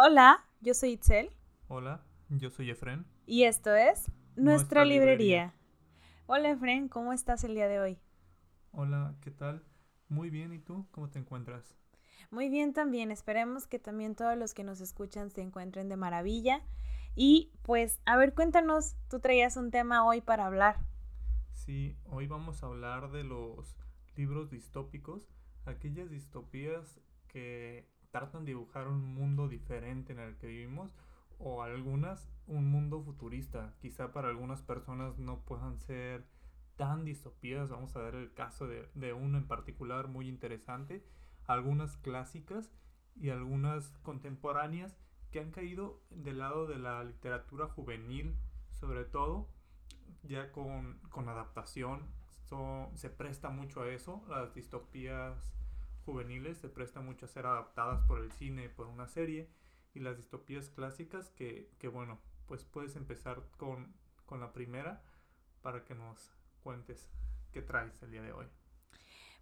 Hola, yo soy Itzel. Hola, yo soy Efren. Y esto es Nuestra, librería. Hola Efren, ¿cómo estás el día de hoy? Hola, ¿qué tal? Muy bien, ¿y tú? ¿Cómo te encuentras? Muy bien también, esperemos que también todos los que nos escuchan se encuentren de maravilla. Y pues, a ver, cuéntanos, tú traías un tema hoy para hablar. Sí, hoy vamos a hablar de los libros distópicos, aquellas distopías que tratan de dibujar un mundo diferente en el que vivimos o algunas un mundo futurista. Quizá para algunas personas no puedan ser tan distopías. Vamos a ver el caso de, de uno en particular muy interesante. Algunas clásicas y algunas contemporáneas que han caído del lado de la literatura juvenil, sobre todo, ya con, con adaptación. se presta mucho a eso, las distopías juveniles se presta mucho a ser adaptadas por el cine, por una serie, y las distopías clásicas que, que bueno, pues puedes empezar con, con la primera para que nos cuentes qué traes el día de hoy.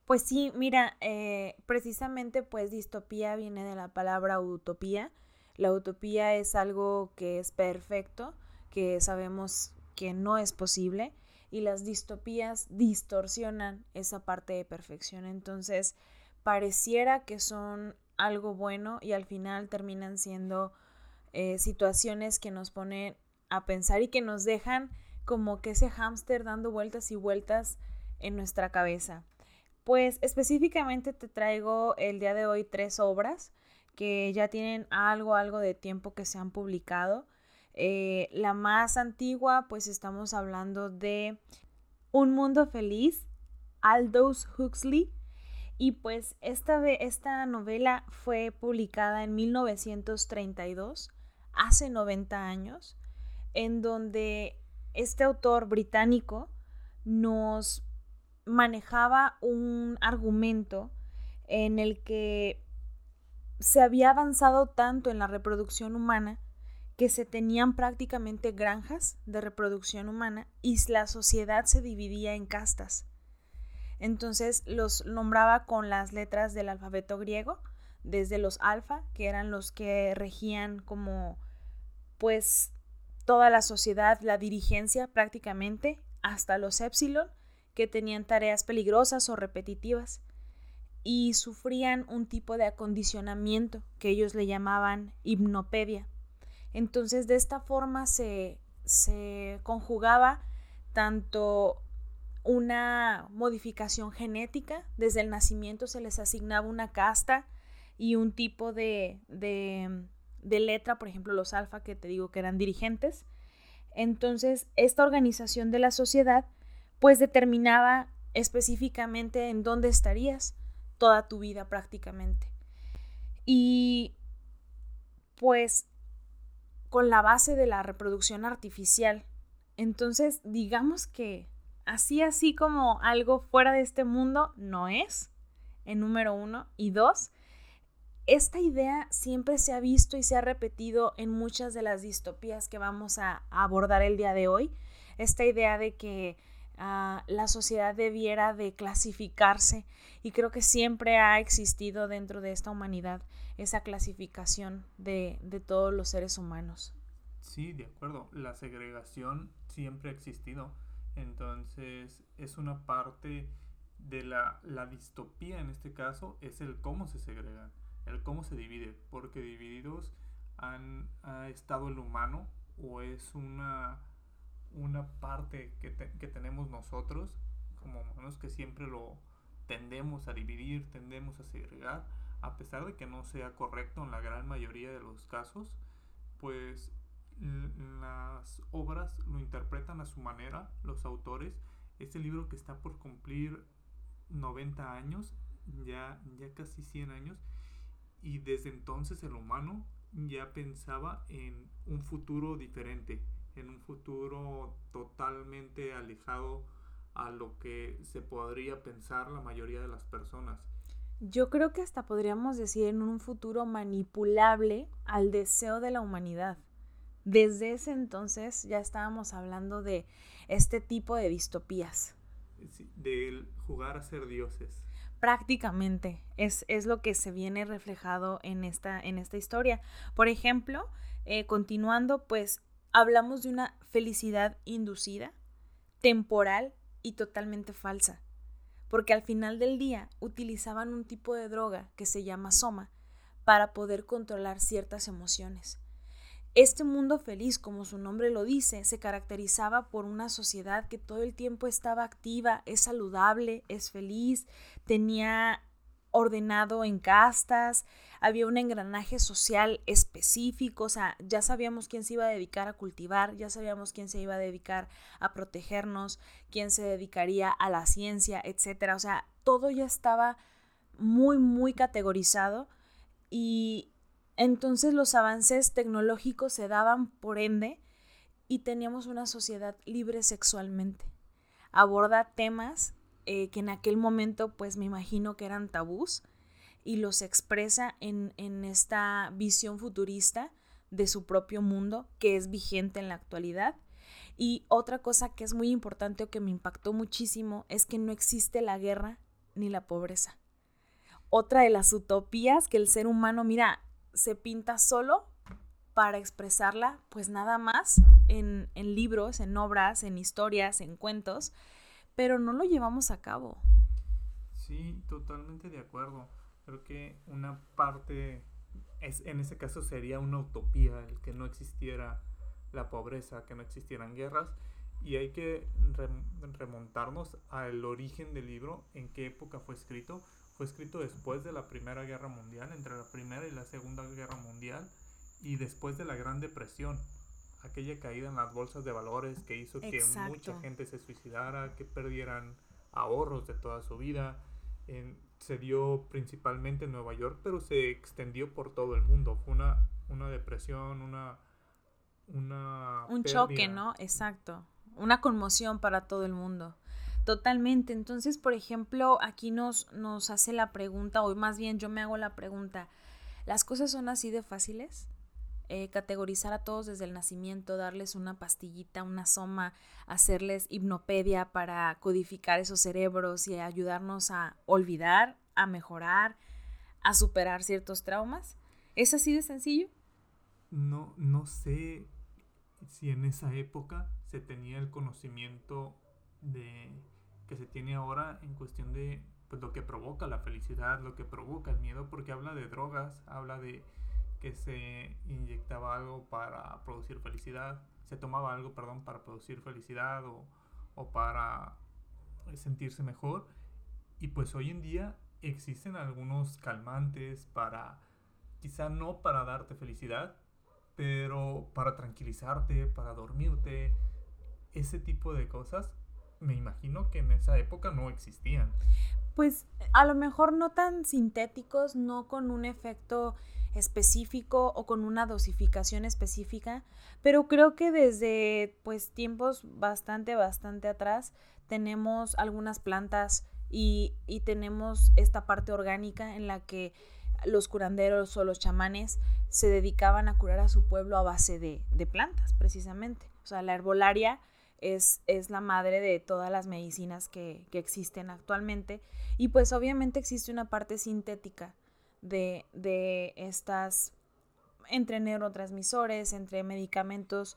Pues sí, mira, eh, precisamente pues distopía viene de la palabra utopía. La utopía es algo que es perfecto, que sabemos que no es posible y las distopías distorsionan esa parte de perfección. Entonces, pareciera que son algo bueno y al final terminan siendo eh, situaciones que nos ponen a pensar y que nos dejan como que ese hámster dando vueltas y vueltas en nuestra cabeza. Pues específicamente te traigo el día de hoy tres obras que ya tienen algo, algo de tiempo que se han publicado. Eh, la más antigua, pues estamos hablando de Un Mundo Feliz, Aldous Huxley, y pues esta, esta novela fue publicada en 1932, hace 90 años, en donde este autor británico nos manejaba un argumento en el que se había avanzado tanto en la reproducción humana que se tenían prácticamente granjas de reproducción humana y la sociedad se dividía en castas. Entonces los nombraba con las letras del alfabeto griego, desde los alfa, que eran los que regían como pues toda la sociedad, la dirigencia prácticamente, hasta los epsilon, que tenían tareas peligrosas o repetitivas y sufrían un tipo de acondicionamiento que ellos le llamaban hipnopedia. Entonces de esta forma se, se conjugaba tanto una modificación genética. Desde el nacimiento se les asignaba una casta y un tipo de, de, letra, por ejemplo, los alfa, que te digo que eran dirigentes. Entonces, esta organización de la sociedad, pues determinaba específicamente en dónde estarías toda tu vida prácticamente. Y pues con la base de la reproducción artificial. Entonces, digamos que así, así como algo fuera de este mundo, no es, en número uno. Y dos, esta idea siempre se ha visto y se ha repetido en muchas de las distopías que vamos a, abordar el día de hoy. Esta idea de que ah, la sociedad debiera de clasificarse y creo que siempre ha existido dentro de esta humanidad esa clasificación de, de todos los seres humanos. Sí, de acuerdo. La segregación siempre ha existido entonces es una parte de la, distopía en este caso, es el cómo se segregan, el cómo se divide, porque divididos han ha estado el humano o es una, una parte que, que tenemos nosotros como humanos que siempre lo tendemos a dividir, tendemos a segregar, a pesar de que no sea correcto en la gran mayoría de los casos, pues las obras lo interpretan a su manera, los autores. Este libro que está por cumplir 90 años, ya, ya casi 100 años, y desde entonces el humano ya pensaba en un futuro diferente, en un futuro totalmente alejado a lo que se podría pensar la mayoría de las personas. Yo creo que hasta podríamos decir en un futuro manipulable al deseo de la humanidad. Desde ese entonces ya estábamos hablando de este tipo de distopías. de jugar a ser dioses. prácticamente es, es, lo que se viene reflejado en esta, en esta historia. Por ejemplo, eh, continuando, pues hablamos de una felicidad inducida, temporal y totalmente falsa, porque al final del día utilizaban un tipo de droga que se llama soma para poder controlar ciertas emociones. Este mundo feliz, como su nombre lo dice, se caracterizaba por una sociedad que todo el tiempo estaba activa, es saludable, es feliz, tenía ordenado en castas, había un engranaje social específico, o sea, ya sabíamos quién se iba a dedicar a cultivar, ya sabíamos quién se iba a dedicar a protegernos, quién se dedicaría a la ciencia, etcétera, o sea, todo ya estaba muy muy categorizado y entonces los avances tecnológicos se daban por ende y teníamos una sociedad libre sexualmente. Aborda temas eh, que en aquel momento pues me imagino que eran tabús y los expresa en, en esta visión futurista de su propio mundo que es vigente en la actualidad. Y otra cosa que es muy importante o que me impactó muchísimo es que no existe la guerra ni la pobreza. Otra de las utopías que el ser humano, mira, se pinta solo para expresarla, pues nada más en, libros, en obras, en historias, en cuentos, pero no lo llevamos a cabo. Sí, totalmente de acuerdo. Creo que una parte, es, en ese caso sería una utopía el que no existiera la pobreza, que no existieran guerras. Y hay que remontarnos al origen del libro, en qué época fue escrito. Fue escrito después de la Primera Guerra Mundial, entre la Primera y la Segunda Guerra Mundial, y después de la Gran Depresión aquella caída en las bolsas de valores que hizo que mucha gente se suicidara, que perdieran ahorros de toda su vida. se dio principalmente en Nueva York, pero se extendió por todo el mundo. Fue una, una depresión, una... una Un choque, ¿no? Exacto. Una conmoción para todo el mundo. Totalmente. Entonces, por ejemplo, aquí nos, nos hace la pregunta, o más bien yo me hago la pregunta, ¿las cosas son así de fáciles? Eh, categorizar a todos desde el nacimiento, darles una pastillita, una soma, hacerles hipnopedia para codificar esos cerebros y ayudarnos a olvidar, a mejorar, a superar ciertos traumas. ¿Es así de sencillo? No, no sé si en esa época se tenía el conocimiento de que se tiene ahora en cuestión de pues, lo que provoca la felicidad, lo que provoca el miedo, porque habla de drogas, habla de que se inyectaba algo para producir felicidad, se tomaba algo, perdón, para producir felicidad o, o para sentirse mejor. Y pues hoy en día existen algunos calmantes para, quizá no para darte felicidad, pero para tranquilizarte, para dormirte, ese tipo de cosas, me imagino que en esa época no existían. Pues a lo mejor no tan sintéticos, no con un efecto específico o con una dosificación específica, pero creo que desde pues tiempos bastante, bastante atrás tenemos algunas plantas y, y tenemos esta parte orgánica en la que los curanderos o los chamanes se dedicaban a curar a su pueblo a base de, de plantas, precisamente. O sea, la herbolaria es, es, la madre de todas las medicinas que, que existen actualmente y pues obviamente existe una parte sintética de, estas, entre neurotransmisores, entre medicamentos,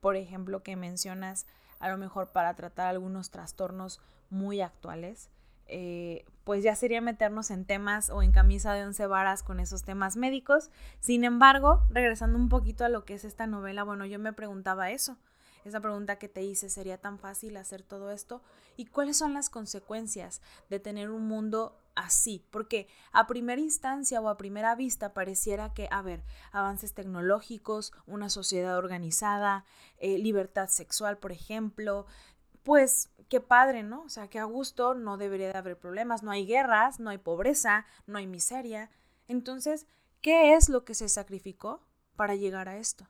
por ejemplo, que mencionas, a lo mejor para tratar algunos trastornos muy actuales. Eh, pues ya sería meternos en temas o en camisa de once varas con esos temas médicos. Sin embargo, regresando un poquito a lo que es esta novela, bueno, yo me preguntaba eso. Esa pregunta que te hice, ¿sería tan fácil hacer todo esto? ¿Y cuáles son las consecuencias de tener un mundo así, porque a primera instancia o a primera vista pareciera que, a ver, avances tecnológicos, una sociedad organizada, eh, libertad sexual, por ejemplo, pues qué padre, ¿no? O sea, que a gusto no debería de haber problemas, no hay guerras, no hay pobreza, no hay miseria. Entonces, ¿qué es lo que se sacrificó para llegar a esto?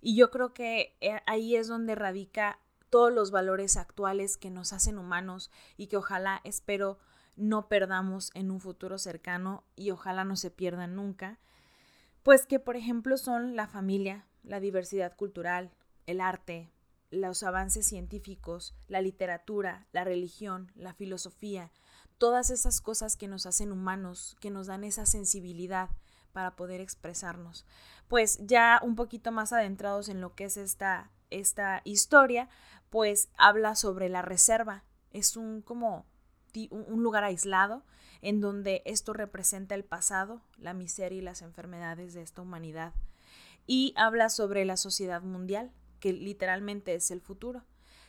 Y yo creo que eh, ahí es donde radica todos los valores actuales que nos hacen humanos y que ojalá, espero, no perdamos en un futuro cercano y ojalá no se pierdan nunca, pues que por ejemplo son la familia, la diversidad cultural, el arte, los avances científicos, la literatura, la religión, la filosofía, todas esas cosas que nos hacen humanos, que nos dan esa sensibilidad para poder expresarnos. Pues ya un poquito más adentrados en lo que es esta, esta historia, pues habla sobre la reserva. Es un como un lugar aislado en donde esto representa el pasado, la miseria y las enfermedades de esta humanidad. Y habla sobre la sociedad mundial, que literalmente es el futuro.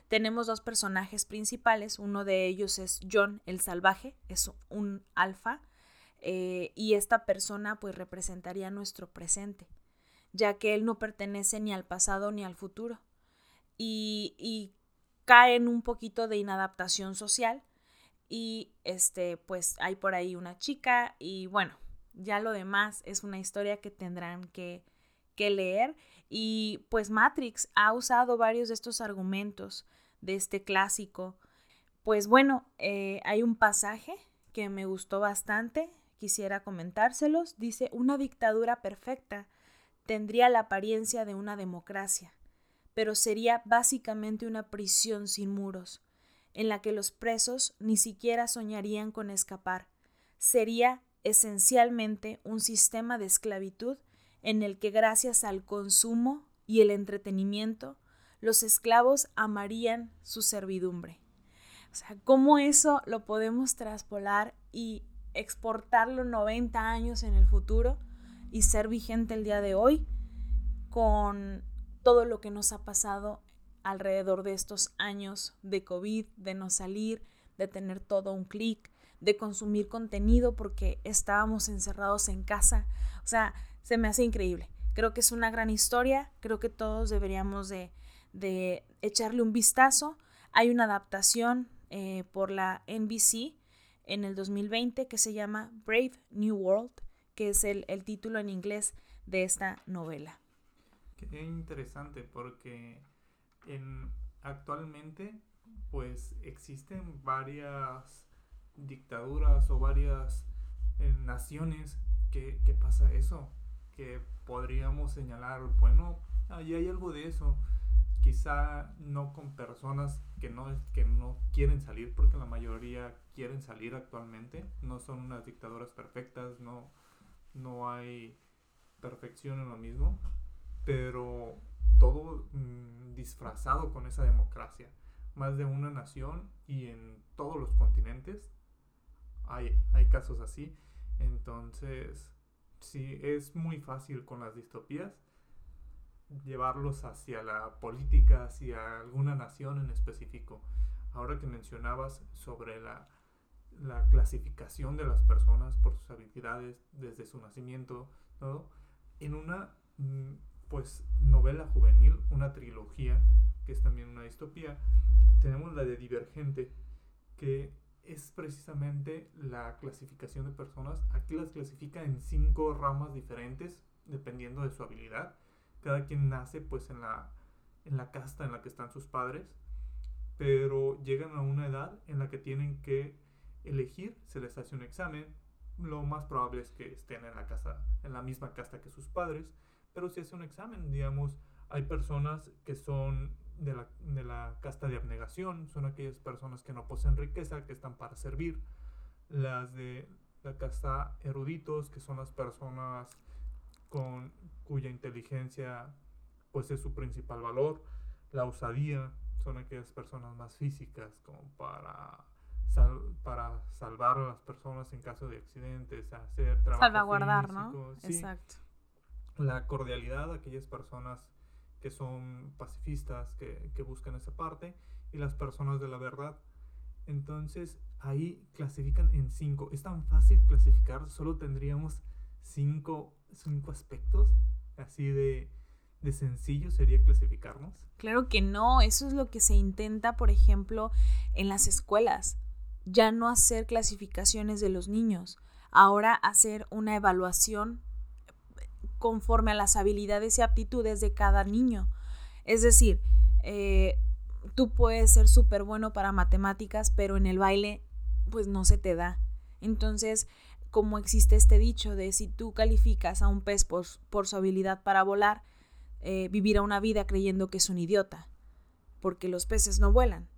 Tenemos dos personajes principales, uno de ellos es John el Salvaje, es un alfa, eh, y esta persona pues representaría nuestro presente, ya que él no pertenece ni al pasado ni al futuro, y, y cae en un poquito de inadaptación social, y este pues hay por ahí una chica, y bueno, ya lo demás es una historia que tendrán que, que leer, y pues Matrix ha usado varios de estos argumentos de este clásico. Pues bueno, eh, hay un pasaje que me gustó bastante, quisiera comentárselos. Dice, una dictadura perfecta tendría la apariencia de una democracia, pero sería básicamente una prisión sin muros, en la que los presos ni siquiera soñarían con escapar. Sería esencialmente un sistema de esclavitud en el que gracias al consumo y el entretenimiento los esclavos amarían su servidumbre. O sea, ¿cómo eso lo podemos traspolar y exportarlo 90 años en el futuro y ser vigente el día de hoy con todo lo que nos ha pasado alrededor de estos años de COVID, de no salir, de tener todo un clic, de consumir contenido porque estábamos encerrados en casa. O sea, se me hace increíble. Creo que es una gran historia, creo que todos deberíamos de de echarle un vistazo. Hay una adaptación eh, por la NBC en el 2020 que se llama Brave New World, que es el, título en inglés de esta novela. Qué interesante porque en, actualmente pues existen varias dictaduras o varias eh, naciones que, que, pasa eso, que podríamos señalar, bueno, ahí hay algo de eso, quizá no con personas que no, que no quieren salir, porque la mayoría quieren salir actualmente, no son unas dictaduras perfectas, no, no hay perfección en lo mismo, pero todo mm, disfrazado con esa democracia. Más de una nación y en todos los continentes hay, hay casos así. Entonces, sí, es muy fácil con las distopías llevarlos hacia la política, hacia alguna nación en específico. Ahora que mencionabas sobre la, la clasificación de las personas por sus habilidades desde su nacimiento, ¿no? en una mm, pues novela juvenil, una trilogía, que es también una distopía, tenemos la de Divergente, que es precisamente la clasificación de personas. Aquí las clasifica en cinco ramas diferentes, dependiendo de su habilidad cada quien nace pues en la, en la casta en la que están sus padres, pero llegan a una edad en la que tienen que elegir, se les hace un examen, lo más probable es que estén en la casa, en la misma casta que sus padres, pero si hace un examen, digamos, hay personas que son de la, de la casta de abnegación, son aquellas personas que no poseen riqueza, que están para servir, las de la casta eruditos, que son las personas con cuya inteligencia pues es su principal valor. La osadía son aquellas personas más físicas como para, para salvar a las personas en caso de accidentes, hacer trabajo Salvaguardar, ¿no? Exacto. La cordialidad, aquellas personas que son pacifistas, que, que buscan esa parte, y las personas de la verdad. Entonces ahí clasifican en cinco. Es tan fácil clasificar, solo tendríamos cinco, cinco aspectos así de, de sencillo sería clasificarnos? Claro que no, eso es lo que se intenta, por ejemplo, en las escuelas. Ya no hacer clasificaciones de los niños, ahora hacer una evaluación conforme a las habilidades y aptitudes de cada niño. Es decir, eh, tú puedes ser súper bueno para matemáticas, pero en el baile pues no se te da. Entonces, como existe este dicho de si tú calificas a un pez por, su habilidad para volar, eh, vivirá una vida creyendo que es un idiota, porque los peces no vuelan.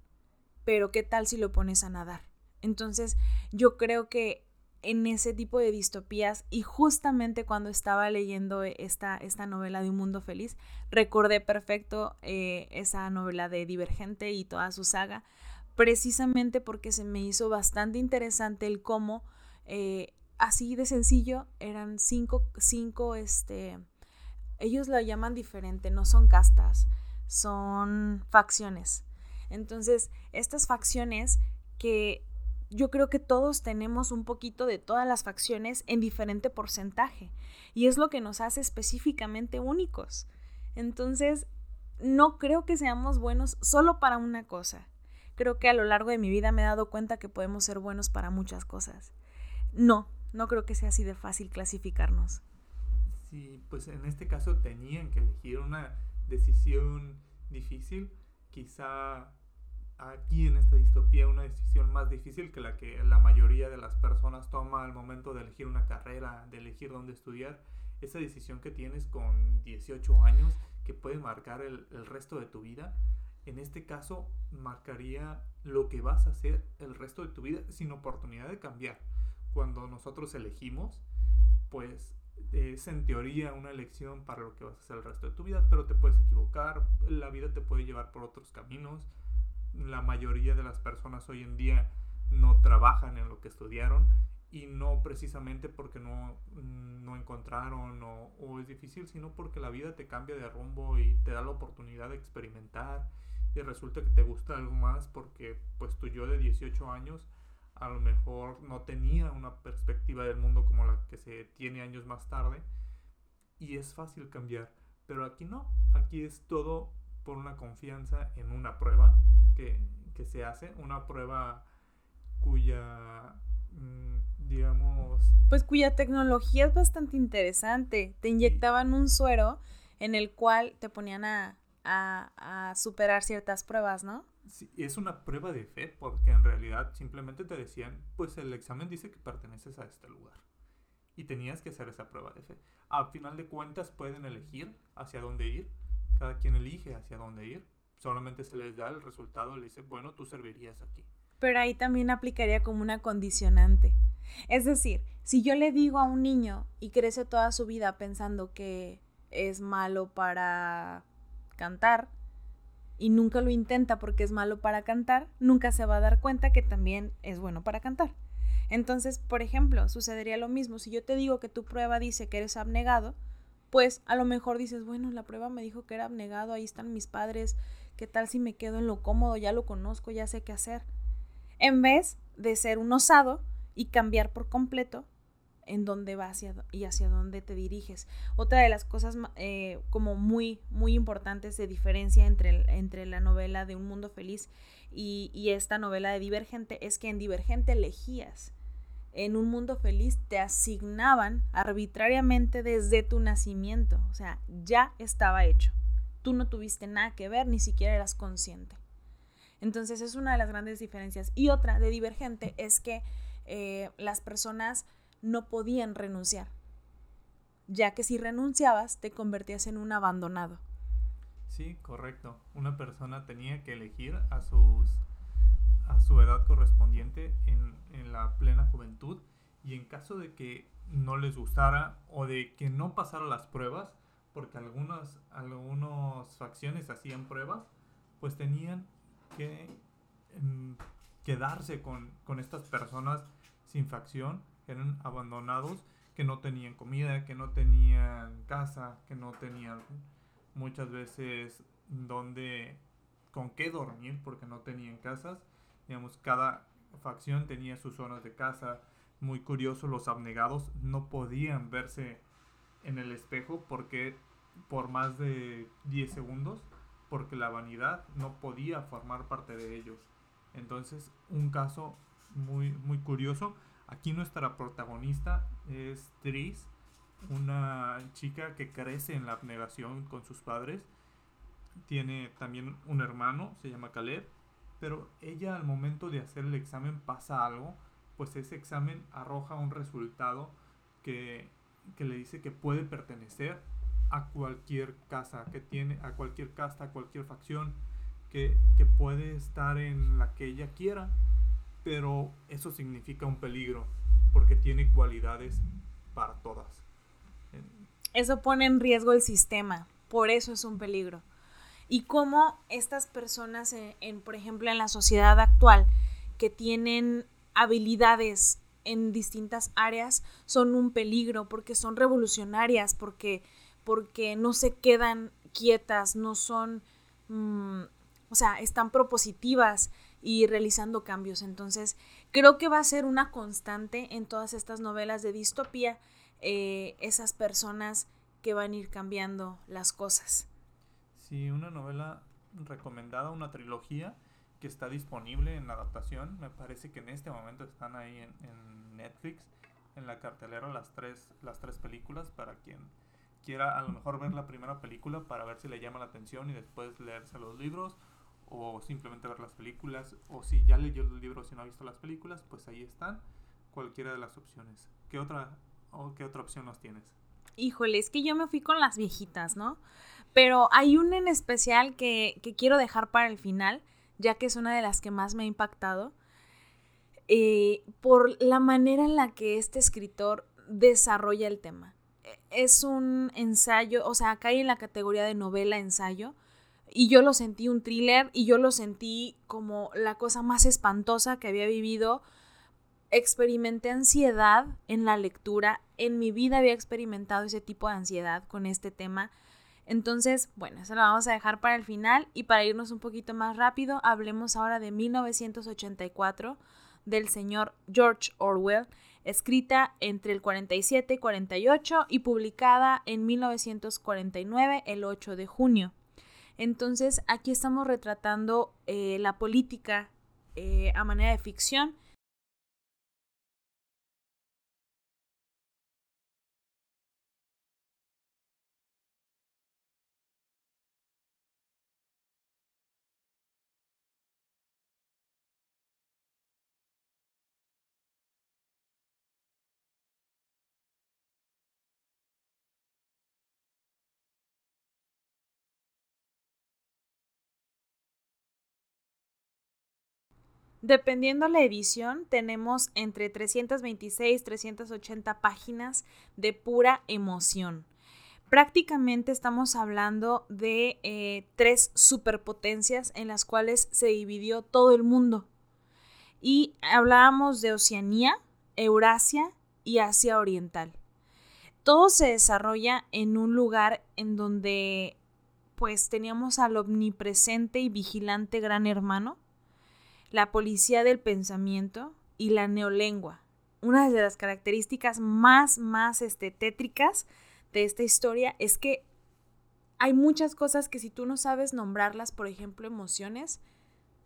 Pero ¿qué tal si lo pones a nadar? Entonces, yo creo que en ese tipo de distopías y justamente cuando estaba leyendo esta, esta novela de Un Mundo Feliz, recordé perfecto eh, esa novela de Divergente y toda su saga, precisamente porque se me hizo bastante interesante el cómo, eh, así de sencillo, eran cinco, cinco, este, ellos lo llaman diferente, no son castas, son facciones. Entonces, estas facciones que yo creo que todos tenemos un poquito de todas las facciones en diferente porcentaje y es lo que nos hace específicamente únicos. Entonces, no creo que seamos buenos solo para una cosa. Creo que a lo largo de mi vida me he dado cuenta que podemos ser buenos para muchas cosas. No, no creo que sea así de fácil clasificarnos. Sí, pues en este caso tenían que elegir una decisión difícil. Quizá aquí en esta distopía una decisión más difícil que la que la mayoría de las personas toma al momento de elegir una carrera, de elegir dónde estudiar. Esa decisión que tienes con 18 años que puede marcar el, el resto de tu vida, en este caso marcaría lo que vas a hacer el resto de tu vida sin oportunidad de cambiar. Cuando nosotros elegimos, pues es en teoría una elección para lo que vas a hacer el resto de tu vida, pero te puedes equivocar, la vida te puede llevar por otros caminos. La mayoría de las personas hoy en día no trabajan en lo que estudiaron y no precisamente porque no, no encontraron o, o, es difícil, sino porque la vida te cambia de rumbo y te da la oportunidad de experimentar y resulta que te gusta algo más porque pues tu yo de 18 años a lo mejor no tenía una perspectiva del mundo como la que se tiene años más tarde y es fácil cambiar, pero aquí no, aquí es todo por una confianza en una prueba que, se hace, una prueba cuya, mm, digamos... Pues cuya tecnología es bastante interesante. Te inyectaban un suero en el cual te ponían a, a, superar ciertas pruebas, ¿no? Es una prueba de fe, porque en realidad simplemente te decían, pues el examen dice que perteneces a este lugar. Y tenías que hacer esa prueba de fe. Al final de cuentas pueden elegir hacia dónde ir. Cada quien elige hacia dónde ir solamente se les da el resultado, le dice, bueno, tú servirías aquí. Pero ahí también aplicaría como una condicionante. Es decir, si yo le digo a un niño y crece toda su vida pensando que es malo para cantar y nunca lo intenta porque es malo para cantar, nunca se va a dar cuenta que también es bueno para cantar. Entonces, por ejemplo, sucedería lo mismo. Si yo te digo que tu prueba dice que eres abnegado, pues a lo mejor dices, bueno, la prueba me dijo que era abnegado, ahí están mis padres, ¿Qué tal si me quedo en lo cómodo? Ya lo conozco, ya sé qué hacer. En vez de ser un osado y cambiar por completo en dónde vas y hacia dónde te diriges. Otra de las cosas eh, como muy, muy importantes de diferencia entre, entre la novela de Un Mundo Feliz y, y esta novela de Divergente es que en Divergente elegías. En Un Mundo Feliz te asignaban arbitrariamente desde tu nacimiento. O sea, ya estaba hecho tú no tuviste nada que ver, ni siquiera eras consciente. Entonces es una de las grandes diferencias. Y otra de divergente es que eh, las personas no podían renunciar, ya que si renunciabas te convertías en un abandonado. Sí, correcto. Una persona tenía que elegir a, sus, a su edad correspondiente en, en la plena juventud y en caso de que no les gustara o de que no pasara las pruebas, porque algunas, algunas facciones hacían pruebas, pues tenían que em, quedarse con, con, estas personas sin facción, eran abandonados, que no tenían comida, que no tenían casa, que no tenían muchas veces donde, con qué dormir, porque no tenían casas. Digamos, cada facción tenía sus zonas de casa. Muy curioso, los abnegados no podían verse en el espejo porque por más de 10 segundos porque la vanidad no podía formar parte de ellos. Entonces, un caso muy, muy curioso. Aquí nuestra protagonista es Tris, una chica que crece en la abnegación con sus padres. Tiene también un hermano, se llama Caleb, pero ella al momento de hacer el examen pasa algo, pues ese examen arroja un resultado que que le dice que puede pertenecer a cualquier casa que tiene, a cualquier casta, a cualquier facción, que, que puede estar en la que ella quiera. Pero eso significa un peligro porque tiene cualidades para todas. Eso pone en riesgo el sistema, por eso es un peligro. Y cómo estas personas, en, por ejemplo, en la sociedad actual, que tienen habilidades en distintas áreas, son un peligro porque son revolucionarias, porque, porque no se quedan quietas, no son, mm, o sea, están propositivas y realizando cambios. Entonces, creo que va a ser una constante en todas estas novelas de distopía, eh, esas personas que van a ir cambiando las cosas. Sí, una novela recomendada, una trilogía que está disponible en adaptación. Me parece que en este momento están ahí en, en Netflix, en la cartelera, las tres, las tres películas para quien quiera a lo mejor ver la primera película para ver si le llama la atención y después leerse los libros o simplemente ver las películas o si ya leyó los libros y no ha visto las películas, pues ahí están cualquiera de las opciones. ¿Qué otra, o qué otra opción nos tienes? Híjole, es que yo me fui con las viejitas, ¿no? Pero hay una en especial que, que quiero dejar para el final, ya que es una de las que más me ha impactado, eh, por la manera en la que este escritor desarrolla el tema. Es un ensayo, o sea, cae en la categoría de novela ensayo, y yo lo sentí un thriller y yo lo sentí como la cosa más espantosa que había vivido. Experimenté ansiedad en la lectura. En mi vida había experimentado ese tipo de ansiedad con este tema. Entonces, bueno, eso lo vamos a dejar para el final y para irnos un poquito más rápido, hablemos ahora de 1984 del señor George Orwell, escrita entre el 47 y 48 y publicada en 1949, el 8 de junio. Entonces aquí estamos retratando eh, la política eh, a manera de ficción. Dependiendo la edición, tenemos entre 326 380 páginas de pura emoción. Prácticamente estamos hablando de eh, tres superpotencias en las cuales se dividió todo el mundo. Y hablábamos de Oceanía, Eurasia y Asia Oriental. Todo se desarrolla en un lugar en donde pues teníamos al omnipresente y vigilante gran hermano la policía del pensamiento y la neolengua. Una de las características más, más este, tétricas de esta historia es que hay muchas cosas que si tú no sabes nombrarlas, por ejemplo, emociones,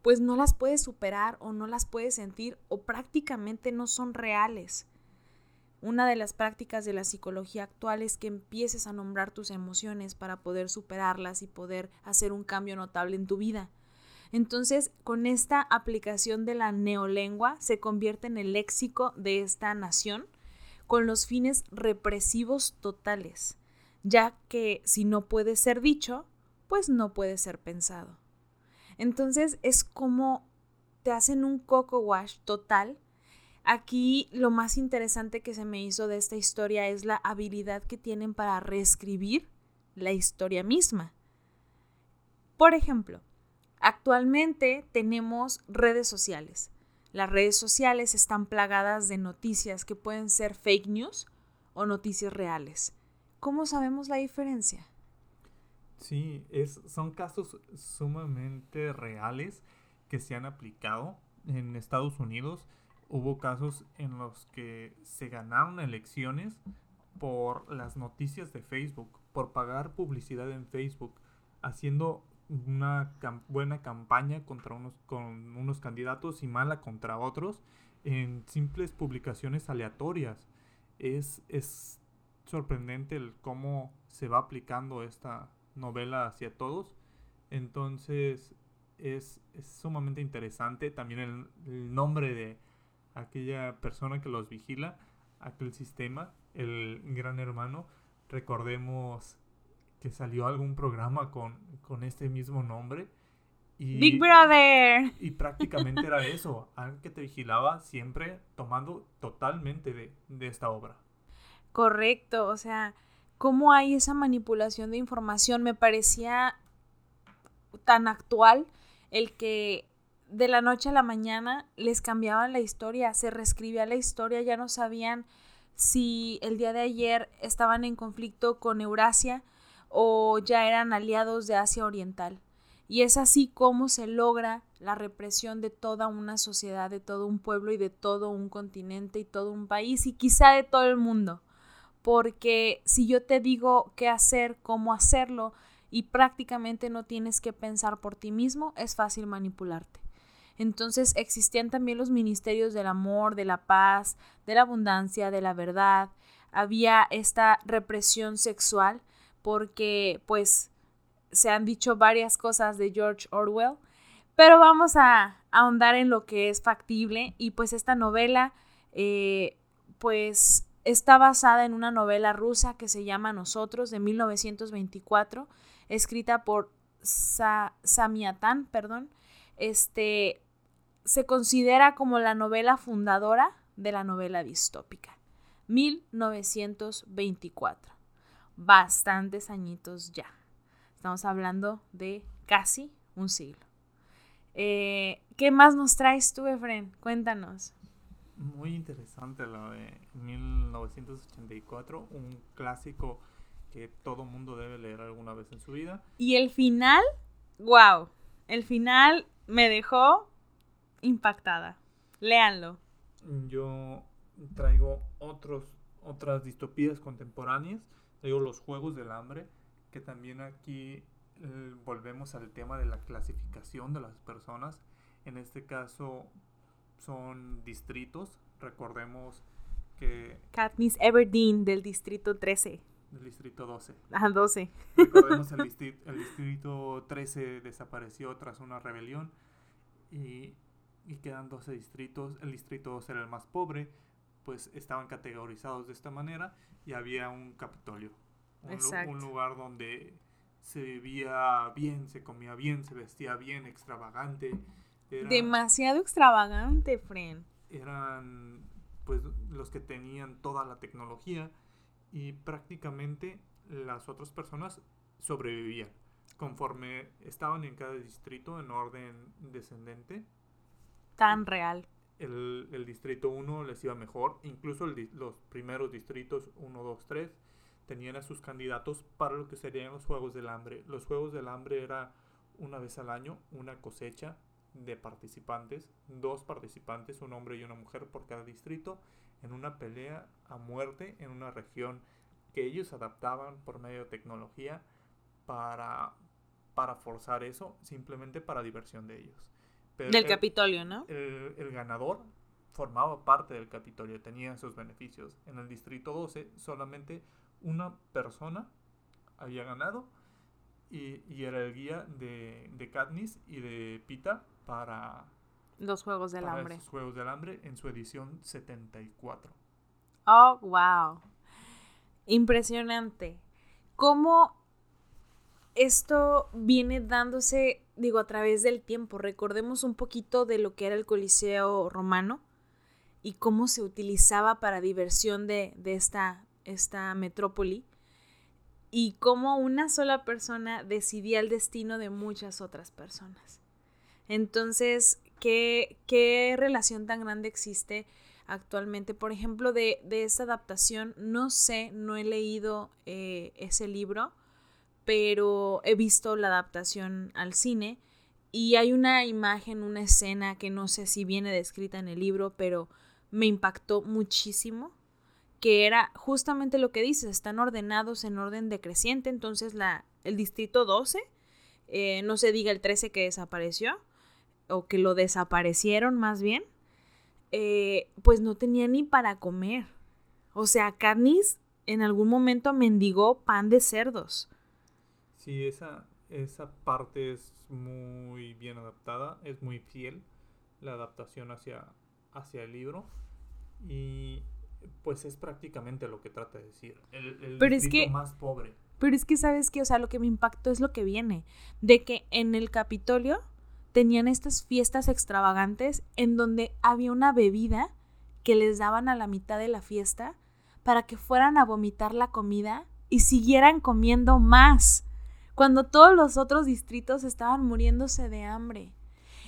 pues no las puedes superar o no las puedes sentir o prácticamente no son reales. Una de las prácticas de la psicología actual es que empieces a nombrar tus emociones para poder superarlas y poder hacer un cambio notable en tu vida. Entonces, con esta aplicación de la neolengua se convierte en el léxico de esta nación con los fines represivos totales, ya que si no puede ser dicho, pues no puede ser pensado. Entonces es como te hacen un coco wash total. Aquí lo más interesante que se me hizo de esta historia es la habilidad que tienen para reescribir la historia misma. Por ejemplo, Actualmente tenemos redes sociales. Las redes sociales están plagadas de noticias que pueden ser fake news o noticias reales. ¿Cómo sabemos la diferencia? Sí, es, son casos sumamente reales que se han aplicado en Estados Unidos. Hubo casos en los que se ganaron elecciones por las noticias de Facebook, por pagar publicidad en Facebook, haciendo una buena campaña contra unos, con unos candidatos y mala contra otros en simples publicaciones aleatorias. Es, es sorprendente el cómo se va aplicando esta novela hacia todos. Entonces es, sumamente interesante también el, nombre de aquella persona que los vigila, aquel sistema, el gran hermano. Recordemos que salió algún programa con, con este mismo nombre Big Brother. Y prácticamente era eso, alguien que te vigilaba siempre tomando totalmente de, de esta obra. Correcto, o sea, cómo hay esa manipulación de información me parecía tan actual el que de la noche a la mañana les cambiaban la historia, se reescribía la historia, ya no sabían si el día de ayer estaban en conflicto con Eurasia o ya eran aliados de Asia Oriental. Y es así como se logra la represión de toda una sociedad, de todo un pueblo y de todo un continente y todo un país y quizá de todo el mundo. Porque si yo te digo qué hacer, cómo hacerlo, y prácticamente no tienes que pensar por ti mismo, es fácil manipularte. Entonces existían también los ministerios del amor, de la paz, de la abundancia, de la verdad. Había esta represión sexual porque pues se han dicho varias cosas de George Orwell, pero vamos a ahondar en lo que es factible y pues esta novela eh, pues está basada en una novela rusa que se llama Nosotros de 1924, escrita por Samiatán, perdón. Este se considera como la novela fundadora de la novela distópica. 1924. Bastantes añitos ya. Estamos hablando de casi un siglo. Eh, ¿Qué más nos traes tú, Efren? Cuéntanos. Muy interesante lo de 1984, un clásico que todo mundo debe leer alguna vez en su vida. Y el final, wow, el final me dejó impactada. Léanlo. Yo traigo otros, otras distopías contemporáneas, traigo los Juegos del Hambre, que también aquí eh, volvemos al tema de la clasificación de las personas. En este caso son distritos, recordemos que... Katniss Everdeen del distrito 13. Del distrito 12. Ah, 12. Recordemos el, el distrito 13 desapareció tras una rebelión y y quedan 12 distritos. El distrito 2 era el más pobre, pues estaban categorizados de esta manera y había un Capitolio. Un, lugar donde se vivía bien, se comía bien, se vestía bien, extravagante. Demasiado extravagante, Fren. Eran pues los que tenían toda la tecnología y prácticamente las otras personas sobrevivían conforme estaban en cada distrito en orden descendente tan real. El, distrito 1 les iba mejor, incluso los primeros distritos 1, 2, 3 tenían a sus candidatos para lo que serían los Juegos del Hambre. Los Juegos del Hambre era una vez al año una cosecha de participantes, dos participantes, un hombre y una mujer por cada distrito, en una pelea a muerte en una región que ellos adaptaban por medio de tecnología para, para forzar eso, simplemente para diversión de ellos del Capitolio, ¿no? El, ganador formaba parte del Capitolio, tenía sus beneficios. En el Distrito 12 solamente una persona había ganado y, era el guía de, de, Katniss y de Pita para los Juegos del Hambre. Los Juegos del Hambre en su edición 74. Oh, wow. Impresionante. ¿Cómo esto viene dándose, digo, a través del tiempo. Recordemos un poquito de lo que era el Coliseo romano y cómo se utilizaba para diversión de, esta, esta metrópoli y cómo una sola persona decidía el destino de muchas otras personas. Entonces, ¿qué, qué relación tan grande existe actualmente? Por ejemplo, de, de esta adaptación, no sé, no he leído eh, ese libro, pero he visto la adaptación al cine y hay una imagen, una escena que no sé si viene descrita en el libro, pero me impactó muchísimo, que era justamente lo que dices, están ordenados en orden decreciente, entonces la, el distrito 12, eh, no se diga el 13 que desapareció, o que lo desaparecieron más bien, eh, pues no tenía ni para comer. O sea, Katniss en algún momento mendigó pan de cerdos. Sí, esa, esa parte es muy bien adaptada, es muy fiel la adaptación hacia, hacia el libro y pues es prácticamente lo que trata de decir. El, pero es que, más pobre. Pero es que sabes que, o sea, lo que me impactó es lo que viene, de que en el Capitolio tenían estas fiestas extravagantes en donde había una bebida que les daban a la mitad de la fiesta para que fueran a vomitar la comida y siguieran comiendo más, cuando todos los otros distritos estaban muriéndose de hambre.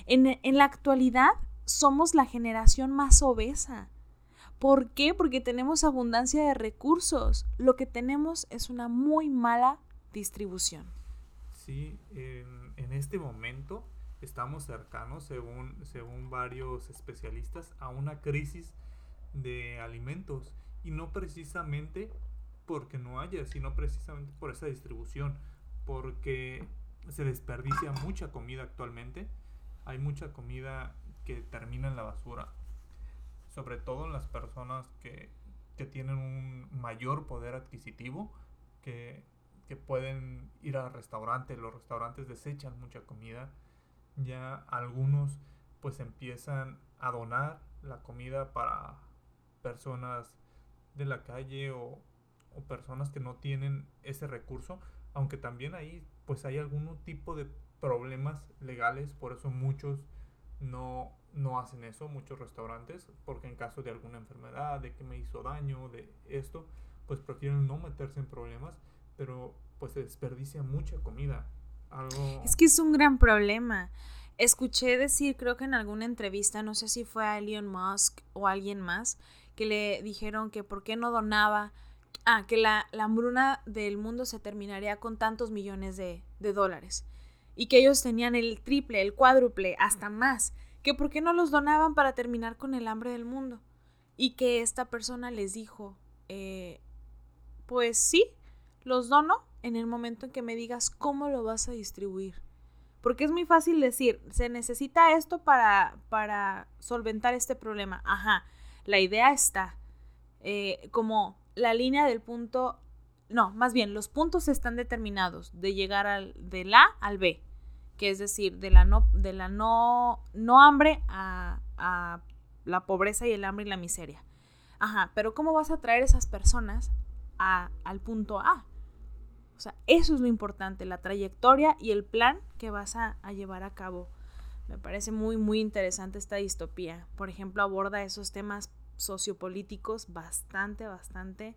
En, en la actualidad somos la generación más obesa. ¿Por qué? Porque tenemos abundancia de recursos. Lo que tenemos es una muy mala distribución. Sí, en, en este momento estamos cercanos, según, según varios especialistas, a una crisis de alimentos y no precisamente porque no haya, sino precisamente por esa distribución, porque se desperdicia mucha comida actualmente, hay mucha comida que termina en la basura, sobre todo las personas que, que tienen un mayor poder adquisitivo, que, que pueden ir a restaurantes, los restaurantes desechan mucha comida, ya algunos pues empiezan a donar la comida para personas de la calle o, personas que no tienen ese recurso, aunque también ahí pues hay algún tipo de problemas legales, por eso muchos no, no hacen eso, muchos restaurantes, porque en caso de alguna enfermedad, de que me hizo daño, de esto, pues prefieren no meterse en problemas, pero pues se desperdicia mucha comida. Algo... Es que es un gran problema. Escuché decir, creo que en alguna entrevista, no sé si fue a Elon Musk o alguien más, que le dijeron que por qué no donaba, ah, que la, hambruna del mundo se terminaría con tantos millones de, de dólares y que ellos tenían el triple, el cuádruple, hasta más, que por qué no los donaban para terminar con el hambre del mundo. Y que esta persona les dijo, eh, pues sí, los dono en el momento en que me digas cómo lo vas a distribuir. Porque es muy fácil decir, se necesita esto para, para solventar este problema. Ajá, la idea está eh, como la línea del punto, no, más bien los puntos están determinados de llegar al, del A al B, que es decir, de la no, de la no, no hambre a, a la pobreza y el hambre y la miseria. Ajá, pero ¿cómo vas a traer esas personas a, al punto A? O sea, eso es lo importante, la trayectoria y el plan que vas a, a llevar a cabo. Me parece muy, muy interesante esta distopía. Por ejemplo, aborda esos temas sociopolíticos bastante, bastante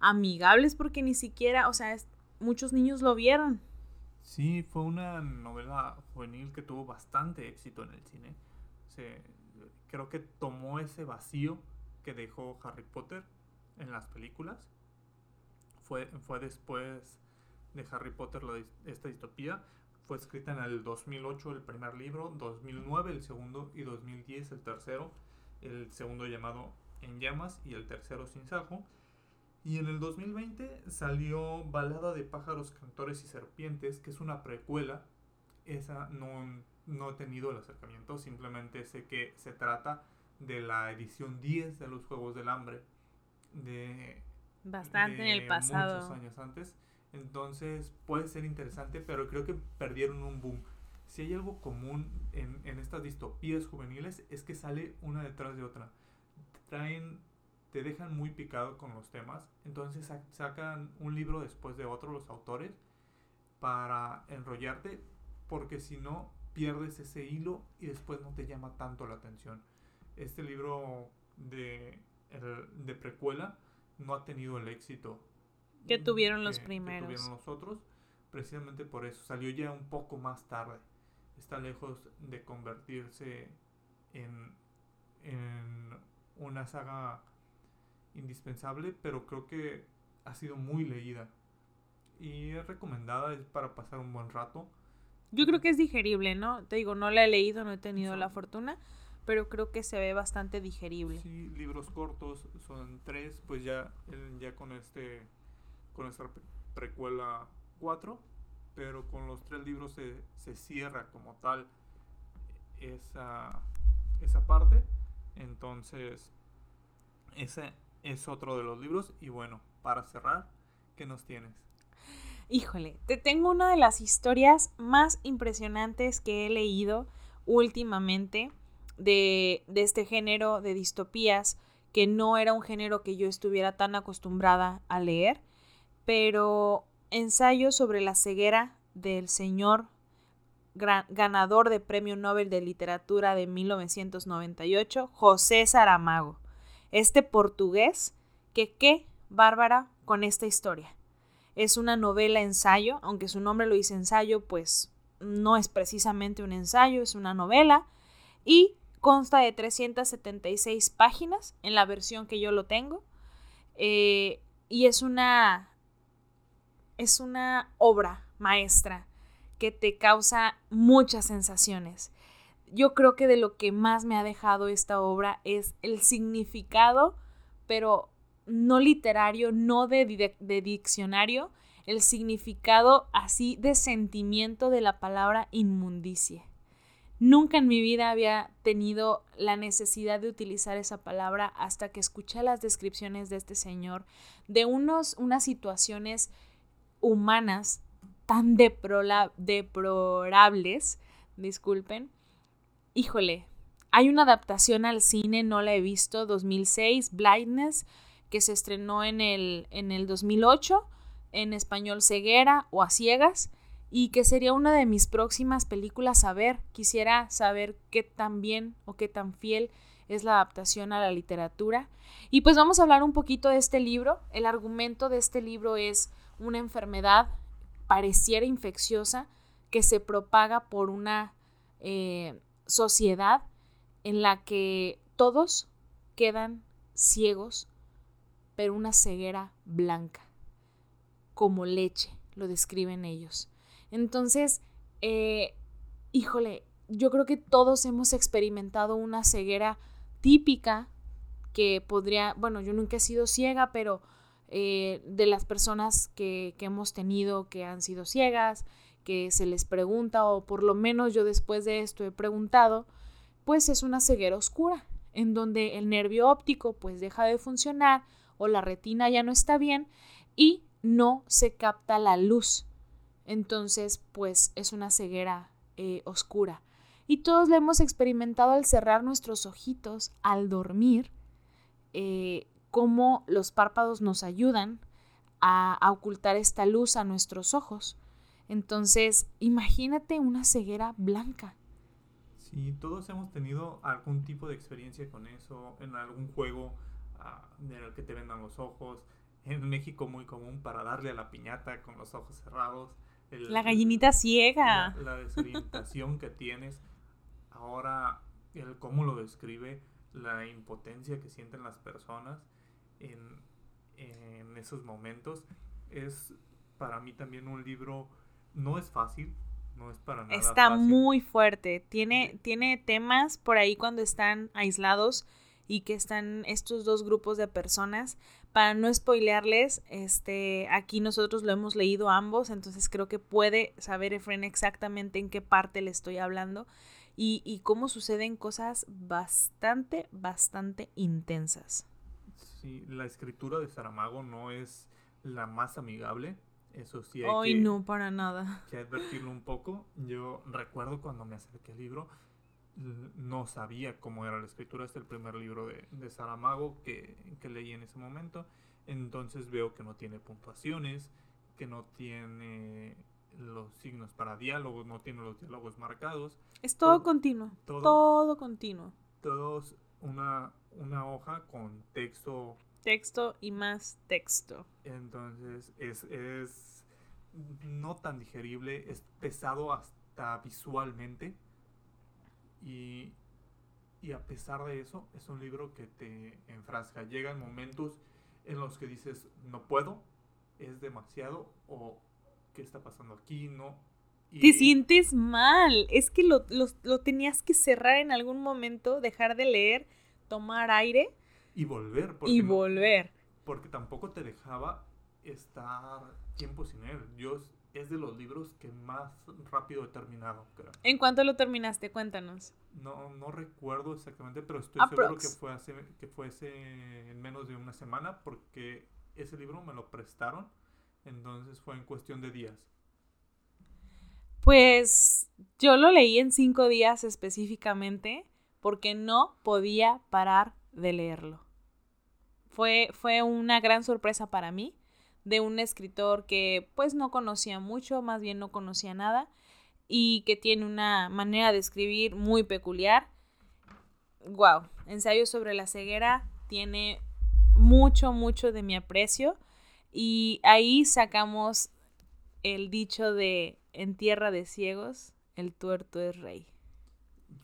amigables porque ni siquiera, o sea, muchos niños lo vieron. Sí, fue una novela juvenil que tuvo bastante éxito en el cine. creo que tomó ese vacío que dejó Harry Potter en las películas. Fue, fue después de Harry Potter esta distopía. Fue escrita en el 2008 el primer libro, 2009 el segundo y 2010 el tercero el segundo llamado En llamas y el tercero Sin Sajo. Y en el 2020 salió Balada de pájaros, cantores y serpientes, que es una precuela. Esa no, no he tenido el acercamiento, simplemente sé que se trata de la edición 10 de los Juegos del Hambre. De, Bastante en el pasado. Muchos años antes. Entonces puede ser interesante, pero creo que perdieron un boom si hay algo común en, en, estas distopías juveniles es que sale una detrás de otra. Traen, te dejan muy picado con los temas, entonces sacan un libro después de otro los autores para enrollarte, porque si no pierdes ese hilo y después no te llama tanto la atención. Este libro de, de precuela no ha tenido el éxito que tuvieron los primeros. Que tuvieron los otros, precisamente por eso. Salió ya un poco más tarde está lejos de convertirse en, en una saga indispensable, pero creo que ha sido muy leída y es recomendada es para pasar un buen rato. Yo creo que es digerible, ¿no? Te digo, no la he leído, no he tenido la fortuna, pero creo que se ve bastante digerible. Sí, libros cortos, son tres, pues ya, ya con este, con esta precuela cuatro, pero con los tres libros se, se cierra como tal esa, esa parte. Entonces, ese es otro de los libros. Y bueno, para cerrar, ¿qué nos tienes? Híjole, te tengo una de las historias más impresionantes que he leído últimamente de, de este género de distopías, que no era un género que yo estuviera tan acostumbrada a leer, pero ensayo sobre la ceguera del señor ganador de Premio Nobel de Literatura de 1998, José Saramago. Este portugués que qué bárbara con esta historia. Es una novela ensayo, aunque su nombre lo dice ensayo, pues no es precisamente un ensayo, es una novela y consta de 376 páginas en la versión que yo lo tengo. Eh, y es una, es una obra maestra que te causa muchas sensaciones. Yo creo que de lo que más me ha dejado esta obra es el significado, pero no literario, no de, diccionario, el significado así de sentimiento de la palabra inmundicia. Nunca en mi vida había tenido la necesidad de utilizar esa palabra hasta que escuché las descripciones de este señor de unos, unas situaciones humanas tan deplorables, disculpen. Híjole, hay una adaptación al cine, no la he visto, 2006, Blindness, que se estrenó en el, en el 2008, en español Ceguera o A Ciegas, y que sería una de mis próximas películas a ver. Quisiera saber qué tan bien o qué tan fiel es la adaptación a la literatura. Y pues vamos a hablar un poquito de este libro. El argumento de este libro es una enfermedad pareciera infecciosa que se propaga por una eh, sociedad en la que todos quedan ciegos, pero una ceguera blanca, como leche, lo describen ellos. Entonces, eh, híjole, yo creo que todos hemos experimentado una ceguera típica que podría, bueno, yo nunca he sido ciega, pero eh, de las personas que, que hemos tenido que han sido ciegas, que se les pregunta, o por lo menos yo después de esto he preguntado, pues es una ceguera oscura, en donde el nervio óptico pues deja de funcionar o la retina ya no está bien y no se capta la luz. Entonces pues es una ceguera eh, oscura. Y todos la hemos experimentado al cerrar nuestros ojitos, al dormir, eh, cómo los párpados nos ayudan a, ocultar esta luz a nuestros ojos. Entonces, imagínate una ceguera blanca. Sí, todos hemos tenido algún tipo de experiencia con eso, en algún juego ah, en el que te vendan los ojos. En México muy común para darle a la piñata con los ojos cerrados. la gallinita ciega. La, la desorientación que tienes. Ahora, el cómo lo describe, la impotencia que sienten las personas en, esos momentos. Es para mí también un libro, no es fácil, no es para nada. Está muy fuerte, tiene, tiene temas por ahí cuando están aislados y que están estos dos grupos de personas. Para no spoilearles, este, aquí nosotros lo hemos leído ambos, entonces creo que puede saber Efren exactamente en qué parte le estoy hablando y, y cómo suceden cosas bastante, bastante intensas. Sí, la escritura de Saramago no es la más amigable. Eso sí hay que, no, para nada. que advertirlo un poco. Yo recuerdo cuando me acerqué al libro, no sabía cómo era la escritura. Este es el primer libro de, de Saramago que, que, leí en ese momento. Entonces veo que no tiene puntuaciones, que no tiene los signos para diálogos, no tiene los diálogos marcados. Es todo, continuo. Todo, todo continuo. Todos una, una hoja con texto. Texto y más texto. Entonces es, es no tan digerible, es pesado hasta visualmente. Y, y a pesar de eso, es un libro que te enfrasca. Llegan momentos en los que dices, no puedo, es demasiado, o qué está pasando aquí, no. Te sientes mal, es que lo, lo, tenías que cerrar en algún momento, dejar de leer, tomar aire. Y volver. Y volver. porque tampoco te dejaba estar tiempo sin él. Yo es de los libros que más rápido he terminado, ¿En cuánto lo terminaste? Cuéntanos. No, no recuerdo exactamente, pero estoy seguro que fue hace, que fue en menos de una semana porque ese libro me lo prestaron, entonces fue en cuestión de días. Pues yo lo leí en cinco días específicamente porque no podía parar de leerlo. Fue, fue una gran sorpresa para mí de un escritor que pues no conocía mucho, más bien no conocía nada. y que tiene una manera de escribir muy peculiar. Wow, ensayo sobre la ceguera tiene mucho, mucho de mi aprecio y ahí sacamos el dicho de en tierra de ciegos, el tuerto es rey.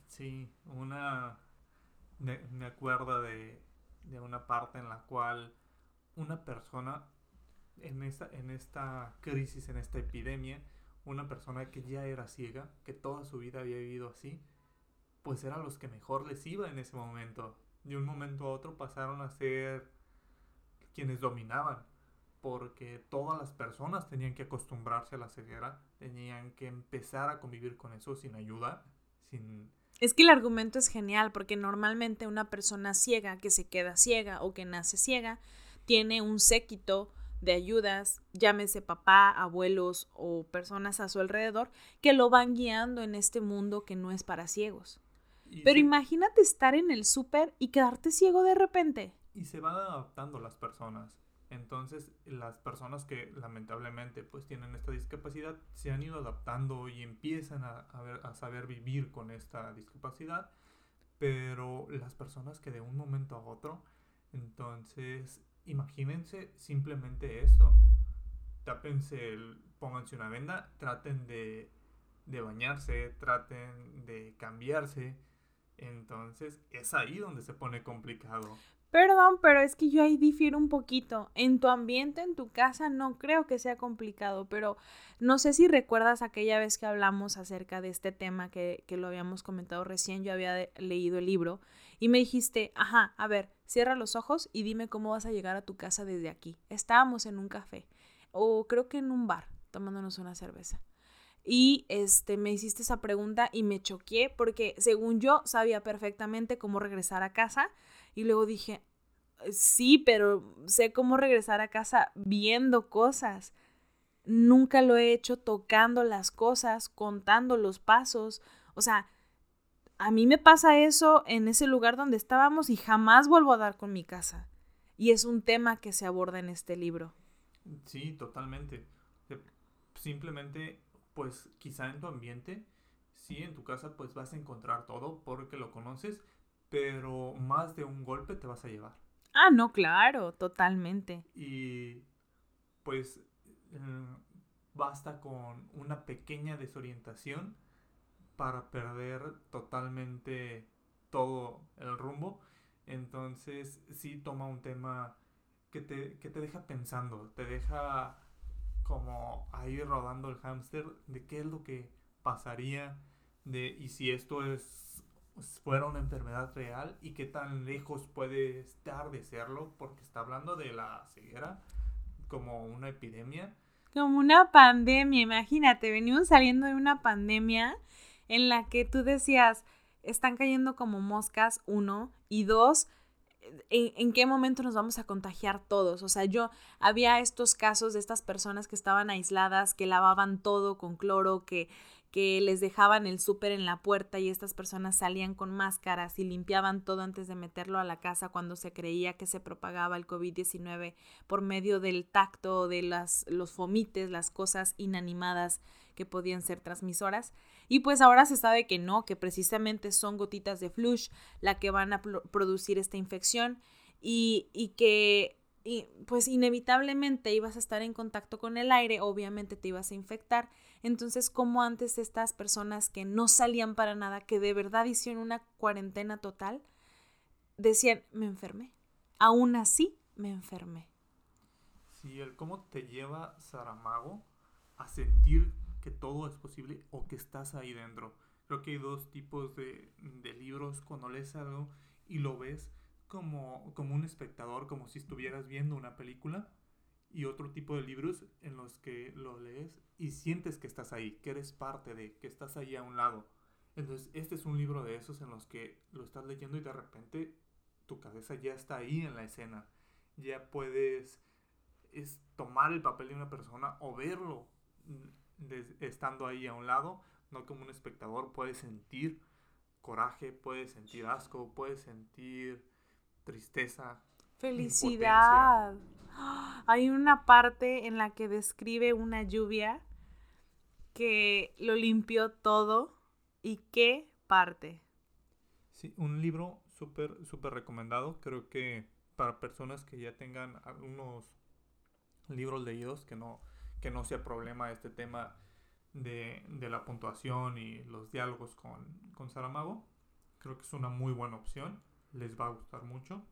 Sí, una... Me, acuerdo de, de una parte en la cual una persona en esta, en esta crisis, en esta epidemia, una persona que ya era ciega, que toda su vida había vivido así, pues eran los que mejor les iba en ese momento. De un momento a otro pasaron a ser quienes dominaban, porque todas las personas tenían que acostumbrarse a la ceguera, tenían que empezar a convivir con eso sin ayuda, sin... Es que el argumento es genial, porque normalmente una persona ciega que se queda ciega o que nace ciega, tiene un séquito de ayudas, llámese papá, abuelos o personas a su alrededor, que lo van guiando en este mundo que no es para ciegos. Pero imagínate estar en el súper y quedarte ciego de repente. Y se van adaptando las personas. Entonces, las personas que lamentablemente pues tienen esta discapacidad se han ido adaptando y empiezan a, saber vivir con esta discapacidad. Pero las personas que de un momento a otro, entonces imagínense simplemente esto. Tápense, el, pónganse una venda, traten de, de bañarse, traten de cambiarse. Entonces es ahí donde se pone complicado. Perdón, pero es que yo ahí difiero un poquito. En tu ambiente, en tu casa, no creo que sea complicado, pero no sé si recuerdas aquella vez que hablamos acerca de este tema que, que lo habíamos comentado recién, yo había leído el libro y me dijiste, ajá, a ver, cierra los ojos y dime cómo vas a llegar a tu casa desde aquí. Estábamos en un café o creo que en un bar tomándonos una cerveza. Y este me hiciste esa pregunta y me choqué porque según yo sabía perfectamente cómo regresar a casa y luego dije, sí, pero sé cómo regresar a casa viendo cosas. Nunca lo he hecho tocando las cosas, contando los pasos. O sea, a mí me pasa eso en ese lugar donde estábamos y jamás vuelvo a dar con mi casa. Y es un tema que se aborda en este libro. Sí, totalmente. Simplemente, pues quizá en tu ambiente, sí, en tu casa, pues vas a encontrar todo porque lo conoces, pero más de un golpe te vas a llevar. Ah, no, claro, totalmente. Y pues eh, basta con una pequeña desorientación para perder totalmente todo el rumbo. Entonces sí toma un tema que te, que te deja pensando, te deja como ahí rodando el hámster de qué es lo que pasaría de y si esto es fuera una enfermedad real y qué tan lejos puede estar de serlo porque está hablando de la ceguera como una epidemia como una pandemia imagínate venimos saliendo de una pandemia en la que tú decías, están cayendo como moscas, uno, y dos, ¿en, ¿en, qué momento nos vamos a contagiar todos? O sea, yo había estos casos de estas personas que estaban aisladas, que lavaban todo con cloro, que que les dejaban el súper en la puerta y estas personas salían con máscaras y limpiaban todo antes de meterlo a la casa cuando se creía que se propagaba el COVID-19 por medio del tacto, de las, los fomites, las cosas inanimadas que podían ser transmisoras. Y pues ahora se sabe que no, que precisamente son gotitas de flush la que van a producir esta infección y, y que y pues inevitablemente ibas a estar en contacto con el aire, obviamente te ibas a infectar. Entonces, como antes estas personas que no salían para nada, que de verdad hicieron una cuarentena total, decían, me enfermé. Aún así, me enfermé. Sí, el cómo te lleva Saramago a sentir que todo es posible o que estás ahí dentro. Creo que hay dos tipos de, de libros cuando lees algo y lo ves como, como un espectador, como si estuvieras viendo una película, y otro tipo de libros en los que lo lees y sientes que estás ahí, que eres parte de, que estás ahí a un lado. Entonces, este es un libro de esos en los que lo estás leyendo y de repente tu cabeza ya está ahí en la escena. Ya puedes es tomar el papel de una persona o verlo estando ahí a un lado, no como un espectador, puedes sentir coraje, puedes sentir asco, puedes sentir tristeza. Felicidad. Hay una parte en la que describe una lluvia. que lo limpió todo y qué parte. Sí, un libro súper, súper recomendado. Creo que para personas que ya tengan algunos libros leídos, que no, que no sea problema este tema de, de la puntuación y los diálogos con, con Saramago. Creo que es una muy buena opción. Les va a gustar mucho.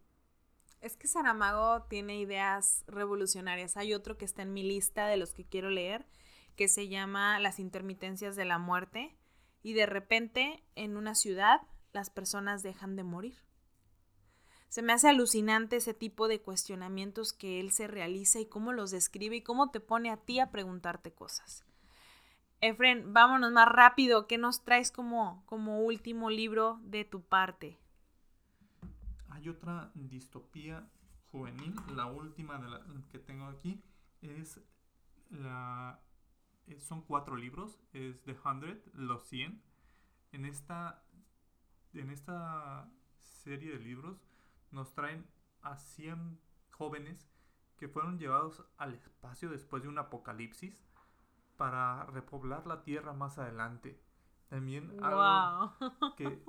Es que Saramago tiene ideas revolucionarias. Hay otro que está en mi lista de los que quiero leer, que se llama Las intermitencias de la muerte. Y de repente, en una ciudad, las personas dejan de morir. Se me hace alucinante ese tipo de cuestionamientos que él se realiza y cómo los describe y cómo te pone a ti a preguntarte cosas. Efren, vámonos más rápido. ¿Qué nos traes como, como último libro de tu parte? Hay otra distopía juvenil, la última de la, que tengo aquí, es la... Son cuatro libros, es The Hundred, Los 100. En esta, en esta serie de libros nos traen a 100 jóvenes que fueron llevados al espacio después de un apocalipsis para repoblar la Tierra más adelante. También algo que,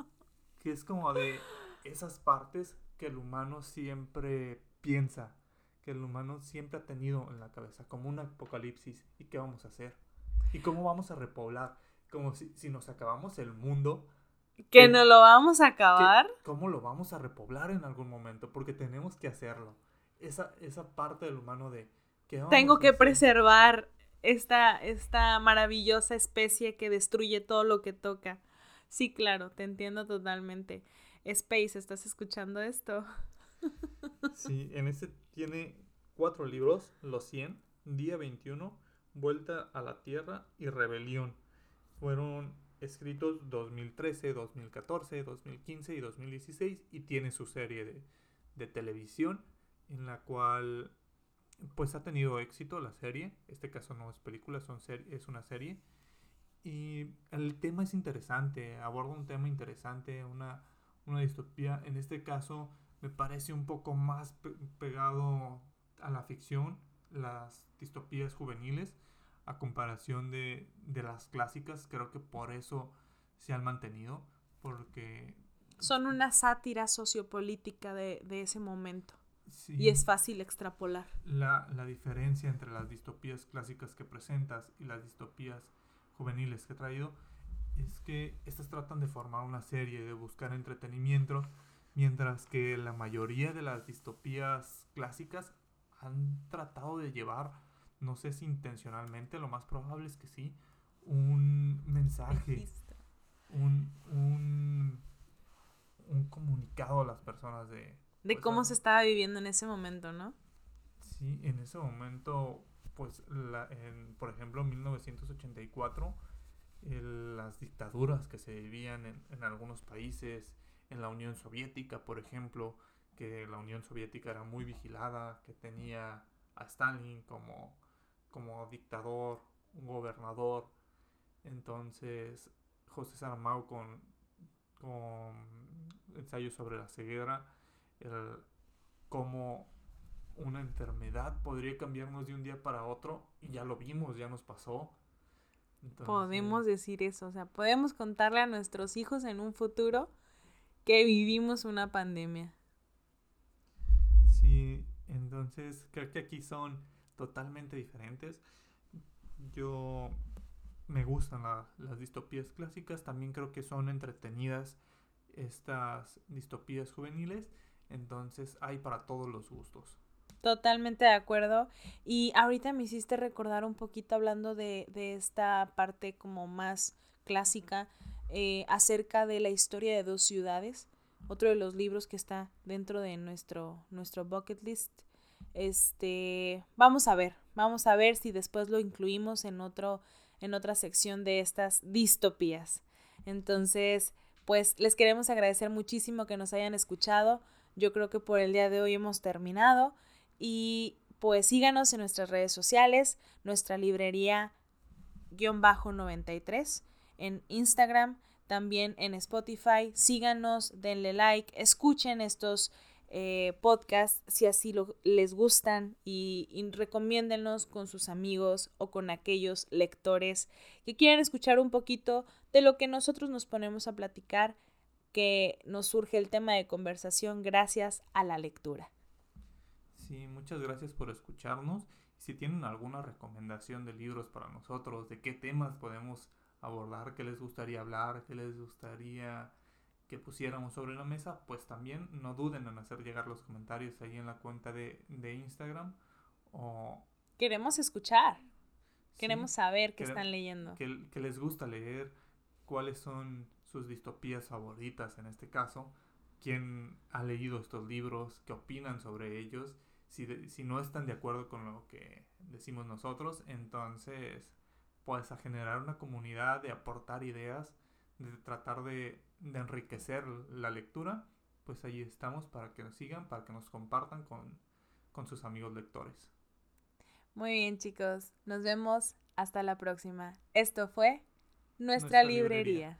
que es como de esas partes que el humano siempre piensa, que el humano siempre ha tenido en la cabeza, como un apocalipsis. ¿Y qué vamos a hacer? ¿Y cómo vamos a repoblar? Como si, si nos acabamos el mundo. ¿Que no lo vamos a acabar? ¿Cómo lo vamos a repoblar en algún momento? Porque tenemos que hacerlo. Esa, esa parte del humano de... Tengo que preservar esta, esta maravillosa especie que destruye todo lo que toca. Sí, claro, te entiendo totalmente. Space, ¿estás escuchando esto? Sí, en ese tiene cuatro libros, Los 100, Día 21, Vuelta a la Tierra y Rebelión. Fueron escritos 2013, 2014, 2015 y 2016 y tiene su serie de, de televisión en la cual pues ha tenido éxito la serie. Este caso no es película, es una serie. Y el tema es interesante, aborda un tema interesante, una una distopía. En este caso me parece un poco más pegado a la ficción, las distopías juveniles, a comparación de, las clásicas. Creo que por eso se han mantenido, porque... Son una sátira sociopolítica de, ese momento. y es fácil extrapolar. La, la, diferencia entre las distopías clásicas que presentas y las distopías juveniles que he traído es que estas tratan de formar una serie, de buscar entretenimiento, mientras que la mayoría de las distopías clásicas han tratado de llevar, no sé si intencionalmente, lo más probable es que sí, un mensaje, un, un, un, comunicado a las personas de... De pues, cómo se estaba viviendo en ese momento, ¿no? Sí, en ese momento, pues, la, en, por ejemplo, 1984 las dictaduras que se vivían en, algunos países, en la Unión Soviética, por ejemplo, que la Unión Soviética era muy vigilada, que tenía a Stalin como, como dictador, un gobernador. Entonces, José Saramago con, con ensayos sobre la ceguera, el, cómo una enfermedad podría cambiarnos de un día para otro, y ya lo vimos, ya nos pasó podemos decir eso, o sea, podemos contarle a nuestros hijos en un futuro que vivimos una pandemia. Sí, entonces creo que aquí son totalmente diferentes. Yo me gustan las distopías clásicas, también creo que son entretenidas estas distopías juveniles, entonces hay para todos los gustos. Totalmente de acuerdo. Y ahorita me hiciste recordar un poquito hablando de, esta parte como más clásica eh, acerca de la historia de dos ciudades. Otro de los libros que está dentro de nuestro, nuestro bucket list. Este, vamos a ver, vamos a ver si después lo incluimos en otro, en otra sección de estas distopías. Entonces, pues les queremos agradecer muchísimo que nos hayan escuchado. Yo creo que por el día de hoy hemos terminado. Y pues síganos en nuestras redes sociales, nuestra librería guion bajo 93 en Instagram, también en Spotify. Síganos, denle like, escuchen estos eh, podcast si así lo, les gustan y, y con sus amigos o con aquellos lectores que quieran escuchar un poquito de lo que nosotros nos ponemos a platicar, que nos surge el tema de conversación gracias a la lectura. Sí, muchas gracias por escucharnos. Si tienen alguna recomendación de libros para nosotros, de qué temas podemos abordar, qué les gustaría hablar, qué les gustaría que pusiéramos sobre la mesa, pues también no duden en hacer llegar los comentarios ahí en la cuenta de, Instagram. O... Queremos escuchar. Queremos saber qué están leyendo. Que, que, les gusta leer, cuáles son sus distopías favoritas en este caso, quién ha leído estos libros, qué opinan sobre ellos. Si, si no están de acuerdo con lo que decimos nosotros, entonces pues a generar una comunidad, de aportar ideas, de tratar de de enriquecer la lectura, pues ahí estamos para que nos sigan, para que nos compartan con, con sus amigos lectores. Muy bien chicos, nos vemos hasta la próxima. Esto fue nuestra, librería.